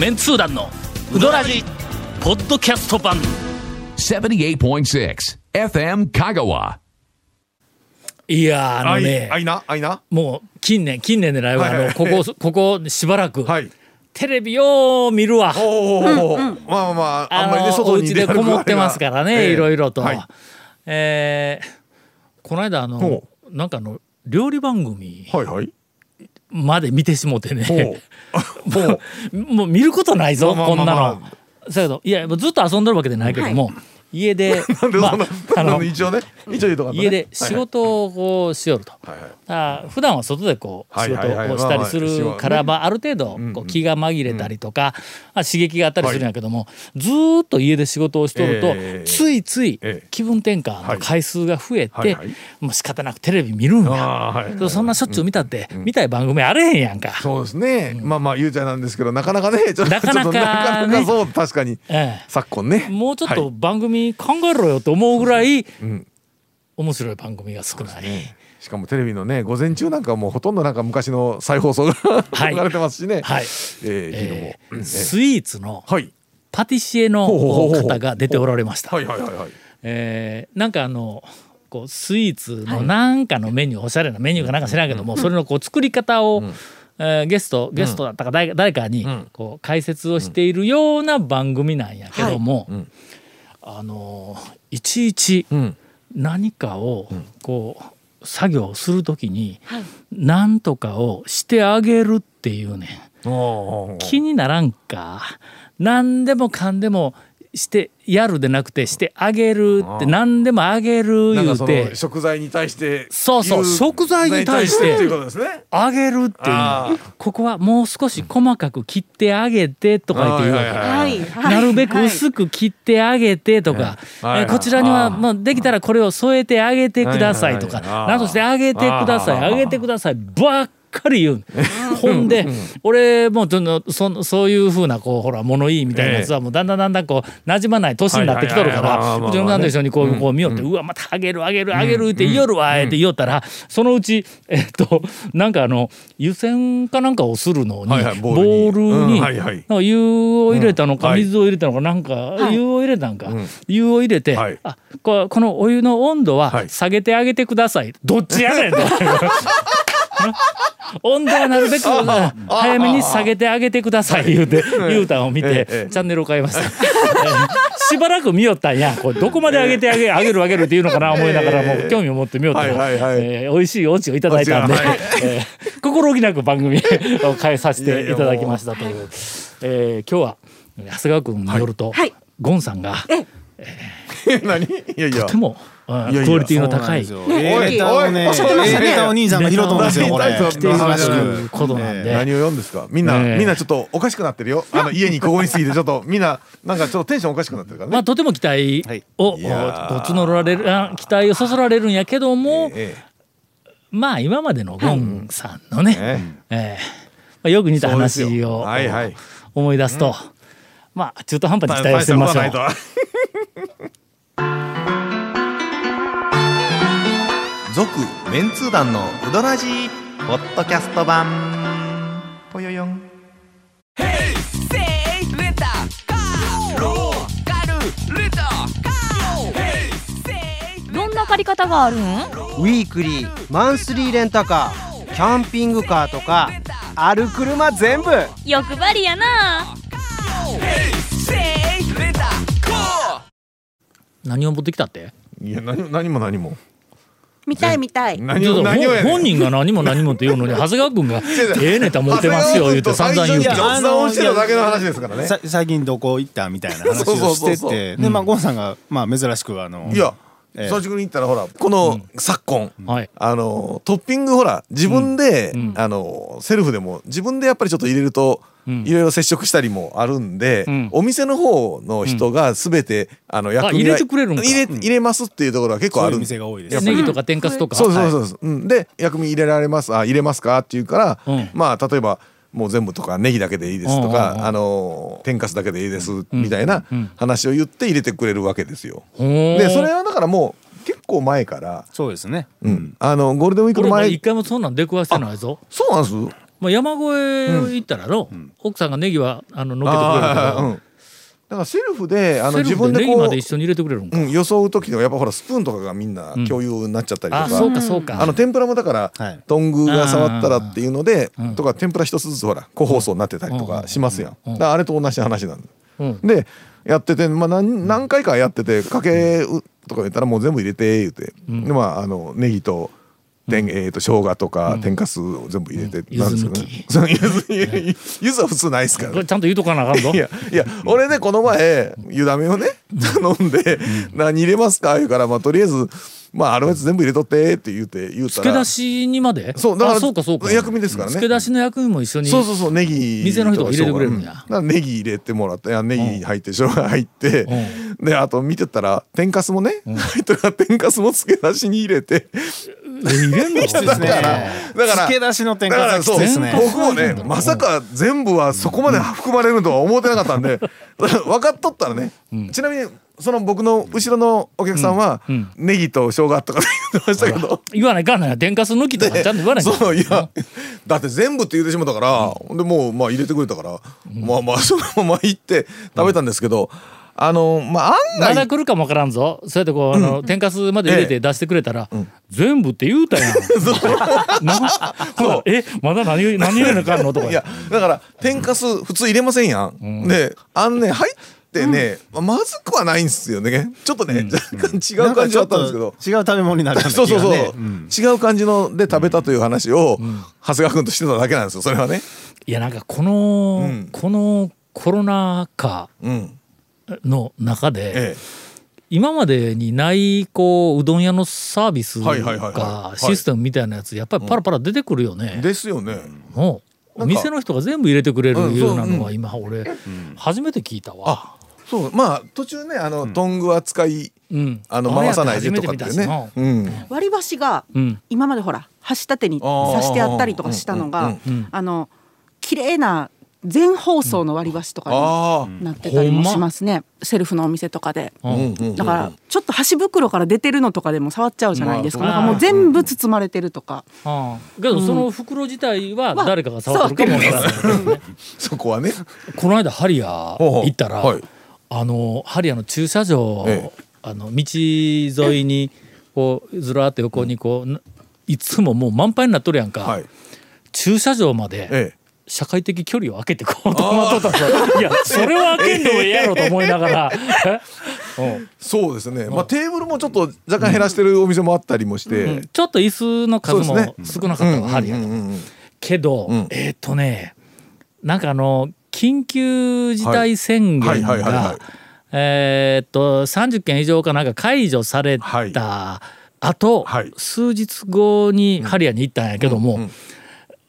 メンツー団のウドラジポッドキャスト版。78.6 FM Kagawa. いやーあのねあいな？あいな？もう近年近年でないわ、はいはい。あのここ ここしばらく、はい。テレビよう見るわ。おお、まあまああんまりねの外にお家でこもってますからね、ええ。いろいろと、はい。えーこの間あのほなんかあの料理番組はいはいまで見てしもてね、もうもう見ることないぞ、こんなの。だけどいやもうずっと遊んでるわけじゃないけども、家で なんでああの一応ね一応言うとか家で仕事をこうしよると。はいはい。あ普段は外でこう仕事をしたりするからままあある程度んこう気が紛れたりとかまあ刺激があったりするんやけどもずーっと家で仕事をしとるとええついついええ。気分転換の回数が増えてもう仕方なくテレビ見るんや。そんなしょっちゅう見たって見たい番組あれへんやんか。そうですね、まあまあ言うちゃなんですけどなかなかねちょっとなかなかそう確かに。え昨今ね。えもうちょっとはい。番組考えろよと思うぐらいん。面白い番組が少ない。しかもテレビのね午前中なんかもうほとんどなんか昔の再放送が はい。流れてますしね、はい。えー、え昨日も。ースイーツのはい。パティシエの方が出ておられました。はいはいはいはい。えーなんかあのこうスイーツのなんかのメニュー、おしゃれなメニューかなんか知らんけども、それのこう作り方を、えーゲストゲストだったか誰,、誰かにこう解説をしているような番組なんやけども、あのいちいちん。何かをこう作業するときに何とかをしてあげるっていうね。気にならんか。何でもかんでもしてやるでなくてしてあげるって何でもあげる言うて。の食材に対してそうそう言食材に対してあげるっていう。ここはもう少し細かく切ってあげてとか言って言う。わけ。なるべく薄く切ってあげてとか、はい。えーこちらにはまあできたらこれを添えてあげてくださいとか、なんとしてあげてください。あげてくださいばっかり言う。ほんで俺もうちょっとそそういうふうなこうほら物言いみたいなやつはもうだんだんだんだんこう馴染まない年になってきとるからうちのなんで一緒にこうこう見よってうわまたあげるあげるあげるって言いよるわって言いよったらそのうちえっとなんかあの湯煎かなんかをするのにボボールにはいはい。なんか湯を入れたのか水を入れたのかなんか湯を入れたんか。ん。湯を入れてはい。あここのお湯の温度ははい。下げてあげてください。どっちやねんと。温度はなるべく早めに下げてあげてください言うて言うたんを見てチャンネルを変えました。しばらく見よったんやこれどこまで上げてあげあげるあげるっていうのかな思いながらもう興味を持って見よったら、はいはいえ美味しいオチをいただいたんで、えー心置きなく番組を変えさせていただきましたという、えー今日は長谷川君によると、はいゴンさんが何いやいやとても、クオリティの高い。おいおいおっしゃってましたね A ネタを兄さんが拾ったんですよこれ何来ているらしくことなんで、何を読んですかみんな、ええみんなちょっとおかしくなってるよあの家にここに過ぎてちょっとみんななんかちょっとテンションおかしくなってるからね、まあとても期待はいを、募られるあ期待をそそられるんやけども、えまあ今までのゴンさんのね、ええよく似た話を思い出すと、まあ中途半端にえ期待をしてみましょう続メンツー団のウドラジーポッドキャスト版。ぽよよん。どんな借り方があるん？ウィークリーマンスリーレンタカーキャンピングカーとかある車全部。欲張りやな。何を持ってきたって？いや何何も何も見たい見たい。本人が何も何もって言うのに長谷川君が「ええネタ持ってますよ」言うて散々言うて雑談をしてただけの話ですからね。さ最近どこ行ったみたいな話をしてて。でまあゴンさんがまあ珍しくあのいやええ。正直に言ったらほらこの昨今、はい。あのトッピングほら自分で、うん。あのセルフでも自分でやっぱりちょっと入れると、ん。いろいろ接触したりもあるんで、うん。お店の方の人が全て、あの薬味入れてくれる入れ入れますっていうところは結構あるん店が多いですネギとか天かすとか。そうそうそうそう、うん、で薬味入れられますあ入れますかって言うから、うん。まあ例えばもう全部とかネギだけでいいですとか、あの天かすだけでいいです、みたいなうん話を言って入れてくれるわけですよ。でそれはだからもう結構前から、そうですね。うん、あのゴールデンウィークの前一回もそんなん出くわしてないぞ。そうなんです？まあ、山越え行ったらの、奥さんがネギはあの乗っけてくれるけど、あーうんだからセルフであのセルフで自分でこうネギまで一緒に入れてくれるんか、うん、装う時ではやっぱほらスプーンとかがみんな共有になっちゃったりとか、あそうかそうか、あの天ぷらもだから、はい。トングが触ったらっていうので、うん。とか天ぷら一つずつほら個包装になってたりとかしますやん、うん。だからあれと同じ話なんだ、うん。でやってて、まあ、何何回かやっててかけとか言ったらもう全部入れて言うて、でまああのネギと天えー、と生姜とか天かすを全ぶ入れて、うん。なんですけどねそう柚子柚子は普通ないですから。これちゃんと言うとかなあかんぞ。いやいや俺ねこの前湯だめをね頼んで「何入れますか?」言うからまあとりあえず「まああるやつ全部入れとって」って言うて言うたら。付け出しにまで？そうだからあそうかそうか。薬味ですからね。付け出しの薬味も一緒にそうそうそうネギ店の人が入れてくれるんや。うん。ネギ入れてもらっていやネギ入って生姜入ってであと見てたら天かすもね入ってるから天かすも付け出しに入れてえ入れんのきついですね。だから付け出しのですね。僕もねまさか全部はそこまで含まれるとは思ってなかったんで分かっとったらね、ちなみにその僕の後ろのお客さんは、うん。うん。ネギと生姜とか言ってましたけど。言わないかんない。天かす抜きとかちゃんと言わない。かんそういやだって全部って言ってしまったから、でもうまあ入れてくれたから、まあまあそのまま行って食べたんですけど、あのまあ案ま外だ来るかもわからんぞ。そうやってこう、あの天かすまで入れて出してくれたら、全部って言うたやん。なほらえまだ何何入れなあかんの？とか。いやだから天かす普通入れませんやん。であんね入ってね、まずくはないんですよね。ちょっとね、若干違う感じだったんですけど。違う食べ物になるようなそうそうそう、気がねん。違う感じので食べたという話を、長谷川君としてただけなんですよ。それはね。いやなんかこの、うん。このコロナ禍うんの中で、え今までにないこううどん屋のサービスはいはいはいはい。かはい。システムみたいなやつやっぱりパラパラ出てくるよえね。ですよね。もう店の人が全部入れてくれるうんようなのは今俺初めて聞いたわ。あそう。まあ途中ねあの、トングは使いうん、あの回さないでとかってね。うん。割り箸がうん。今までほら箸立てに刺してあったりとかしたのがうんうんうん。あの綺麗な全包装の割り箸とかになってたりもしますねセルフのお店とかで。だからちょっと箸袋から出てるのとかでも触っちゃうじゃないですか。まあなんかもう全部包まれてるとか。ああけどその袋自体は誰かが触ってるかもわから。そこはね。この間ハリアほうほう行ったら、はいあのハリアの駐車場、ええあの道沿いにこうずらーっと横にこうないつももう満杯になっとるやんか、はい。駐車場までええ。社会的距離を空けてこうと思っとったいやそれは開けんでもええやろと思いながら。え？うん。そうですね。まあテーブルもちょっと若干減らしてるお店もあったりもして。うん。ちょっと椅子の数も少なかったわ、ハリアの。うんうんうんけど、うん。えーっとねなんかあの緊急事態宣言がいえーっと30件以上かなんか解除されはい。た後、はい。数日後にハリアに行ったんやけども、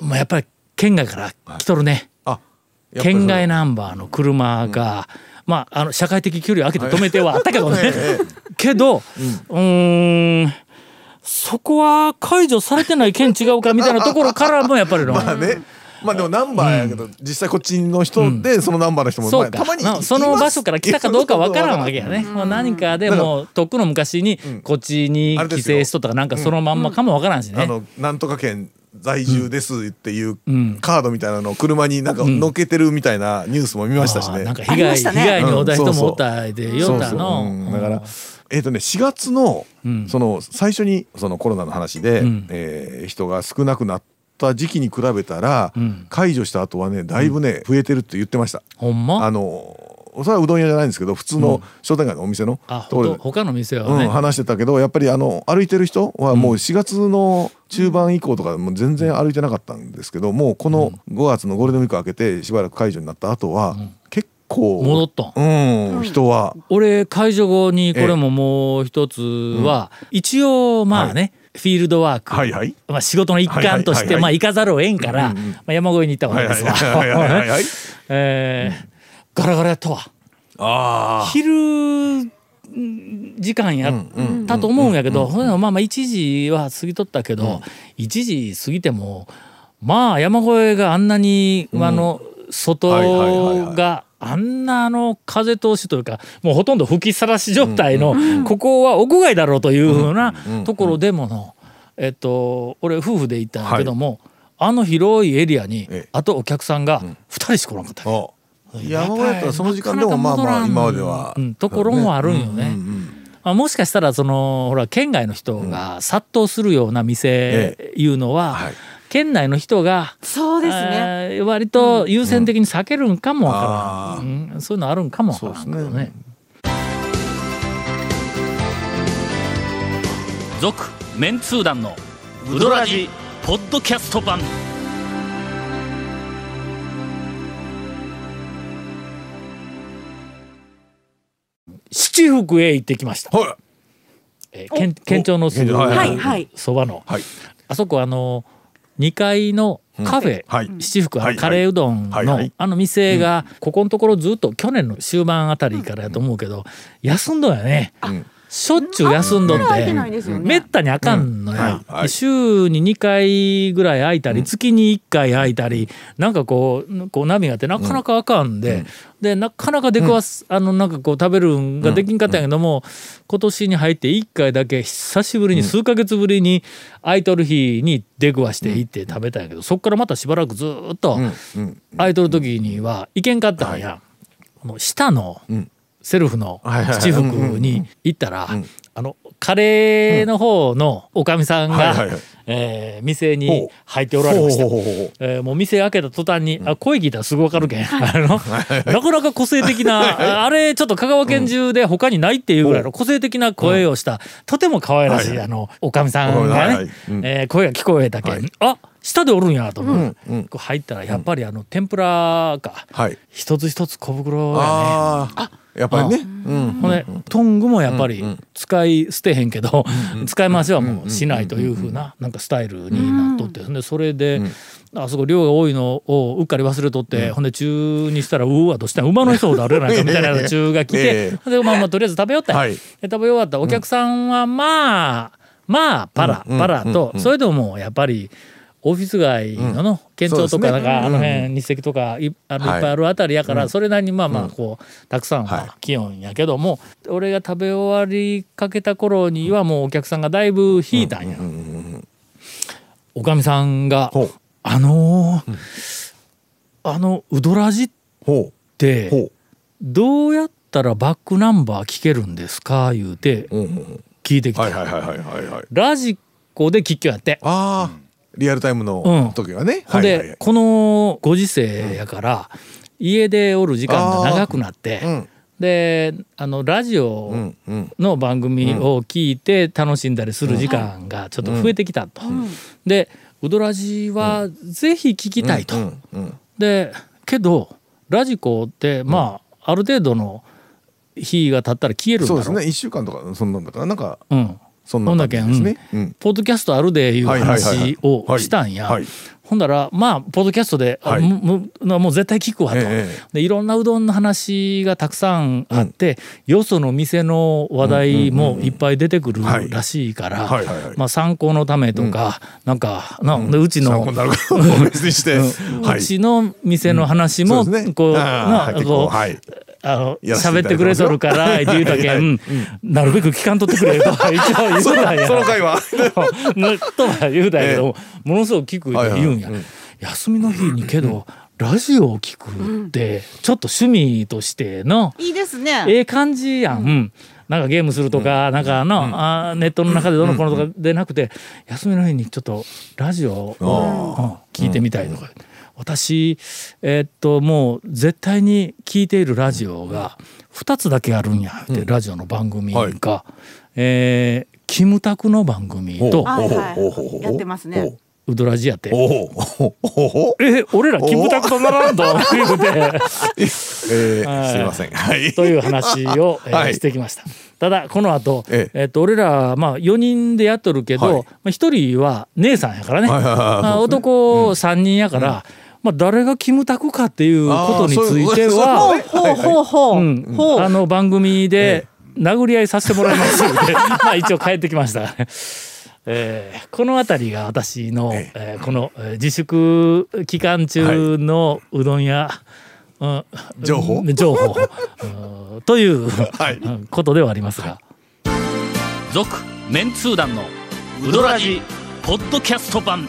まあ、やっぱり県外から来とるね、あ、やっぱりそう。県外ナンバーの車が、まあ、あの社会的距離を空けて止めてはあったけどね、ええけど、うーんそこは解除されてない県違うかみたいなところからもやっぱりの。まあね。まあでもナンバーやけど、実際こっちの人でそのナンバーの人も、そうかまあたまになその場所から来たかどうかわからんわけやね。うん。もう何かでもうとっくの昔にうん。こっちに帰省しとったかなんかそのまんまかもわからんしね。あのなんとか県在住ですっていううんカードみたいなのを車になんか乗っけてるみたいなニュースも見ましたしね。なんか被害ね。害に遭った人もおったでよったそうそうう。んだからの。えっ、とね4月の、うん。その最初にそのコロナの話で、うん。えー人が少なくなった時期に比べたら、うん。解除した後はねだいぶね、増えてるって言ってました。ほんま？あのそれはうどん屋じゃないんですけど普通の商店街のお店のあところ他の店はうん、ね。話してたけどやっぱりあの歩いてる人はもう4月の中盤以降とかもう全然歩いてなかったんですけどもうこの5月のゴールデンウィーク明けてしばらく解除になった後は結構戻った。んうん人は。俺解除後にこれももう一つは一応まあねフィールドワークはいはい。まあ仕事の一環としてまあ行かざるを得んからまあ山越えに行ったわはいはいけですわ。ガラガラやったわ。あ昼ん時間やったと思うんやけど、まあまあ1時は過ぎとったけど、1時過ぎてもまあ山越えがあんなに、あの外があんなあの風通しというかもうほとんど吹きさらし状態の、ここは屋外だろうというふうなところでもの、えっと俺夫婦で行ったんやけども、あの広いエリアにええ。あとお客さんが2人しかおらんかったわけあ山小屋やったらその時間でもまあまあ今までは。うんところもあるんよね。うんうんあもしかしたらそのほら県外の人が殺到するような店いうのは、はい。県内の人が、そうですね。えー割と優先的に避けるんかもわからん、あうんそういうのあるんかもわからんけどそうですね。続、メンツー団のウドラジポッドキャスト版七福へ行ってきました。はい。えー県県庁のすぐ県庁はいはい。はいそばの、はい。あそこあの2階のカフェ、はい。七福はいカレーうどんの、はいはい。あの店がここのところずっと去年の終盤あたりからやと思うけど、休んどんやね、んしょっちゅう休んどめったにあかんのや、うんはい。はい。週に2回ぐらい空いたり、月に1回空いたりなんかこうこう波があってなかなかあかんで、でなかなか出くわす、あのなんかこう食べるんができんかったんやけども、今年に入って1回だけ久しぶりに数ヶ月ぶりに空いとる日に出くわして行って食べたんやけど、そっからまたしばらくずーっとうん。空いとる時には行けんかったんや、この下のんセルフの七福に行ったら、あのカレーの方のおかみさんがえー店に入っておられました。えーもう店開けた途端に、あ声聞いたらすぐわかるけん、あのなかなか個性的なああれちょっと香川県中で他にないっていうぐらいの個性的な声をした、とても可愛らしい、あのおかみさんがね、えー声が聞こえたけん、はい。あ下でおるんやと思う、うんうん。こう入ったらやっぱりあの天ぷらか、はい。一つ一つ小袋やね。ああやっぱりね。うん。ほんでトングもやっぱり使い捨てへんけど、使い回しはもうしないというふうななんかスタイルになっとって、でそれで、あそこ量が多いのをうっかり忘れとって、ほんで中にしたらうわどうしたん馬の人ほどあるやないかみたいな中が来て、でまあまあとりあえず食べよったんやはい。で食べ終わったお客さんはまあまあパラ、うんパラと、それでもやっぱりオフィス街のの、県庁とかなんかあの辺日赤とかいあのいはい。っぱいあるあたりやから、それなりにまあまあこうたくさんはは来よんやけども、俺が食べ終わりかけた頃にはもうお客さんがだいぶ引いたんや。おかみさんがほう「あのーあのウドラジってほどうやったらバックナンバー聞けるんですか?」言うて聞いてきた。はいはいはいはいはいはい。ラジコで聞きやって。ああリアルタイムうん。の時はね。ほんで、はいはいはい。このご時世やから、家でおる時間が長くなって、うん。であのラジオの番組を聞いて楽しんだりする時間がちょっと増えてきたと。で「ウドラジはぜひ聞きたいと。でけどラジコってまあ、ある程度の日が経ったら消えるんだろそうですね。一週間とかそんなんだからなんかうん、そんな感じですね。うん。ポッドキャストあるでいう話をしたんや。ほんだらまあポッドキャストで、あはい。もももう絶対聞くわと、ええでいろんなうどんの話がたくさんあって、よその店の話題もいっぱい出てくるはい。らしいから、まあ、参考のためとか、なんかな、でうちのうい。ちの店の話も、こうあーなこう、あの喋ってくれとるからって 言うたけん、なるべく聞かんとってくれとは一応言うたんや。その回 とは言うたんやけど、ものすごく聞く言うんや、休みの日にけど、ラジオを聞くってちょっと趣味としてのいいですね。ええ感じやん、うん。なんかゲームするとか、なんかの、あーネットの中でどのこのとかでなくて、休みの日にちょっとラジオを、うん聞いてみたいとか、私えーっともう絶対に聞いているラジオが2つだけあるんやって、ラジオの番組が、はい。えーキムタクの番組とはいはい。やってますね。ウドラジやって。おおおおえ俺らキムタクとならんと言うて。えーすいません。はい。という話を、えーはい。してきました。ただこの後、ええ。えっと俺らまあ4人でやっとるけど、はい。まあ、1人は姉さんやからね、はいはいはい。まあ男3人やから、まあ、誰がキムタクかっていうことについてはほうほうほうほう。うんほう。あの番組で殴り合いさせてもらいますので まあ一応帰ってきました。えーこの辺りが私の、ええ。ーこのえー自粛期間中のうどん屋、うん情報？情報。うん という、はい。うんことではありますが「続、メンツー団のウドラジポッドキャスト版」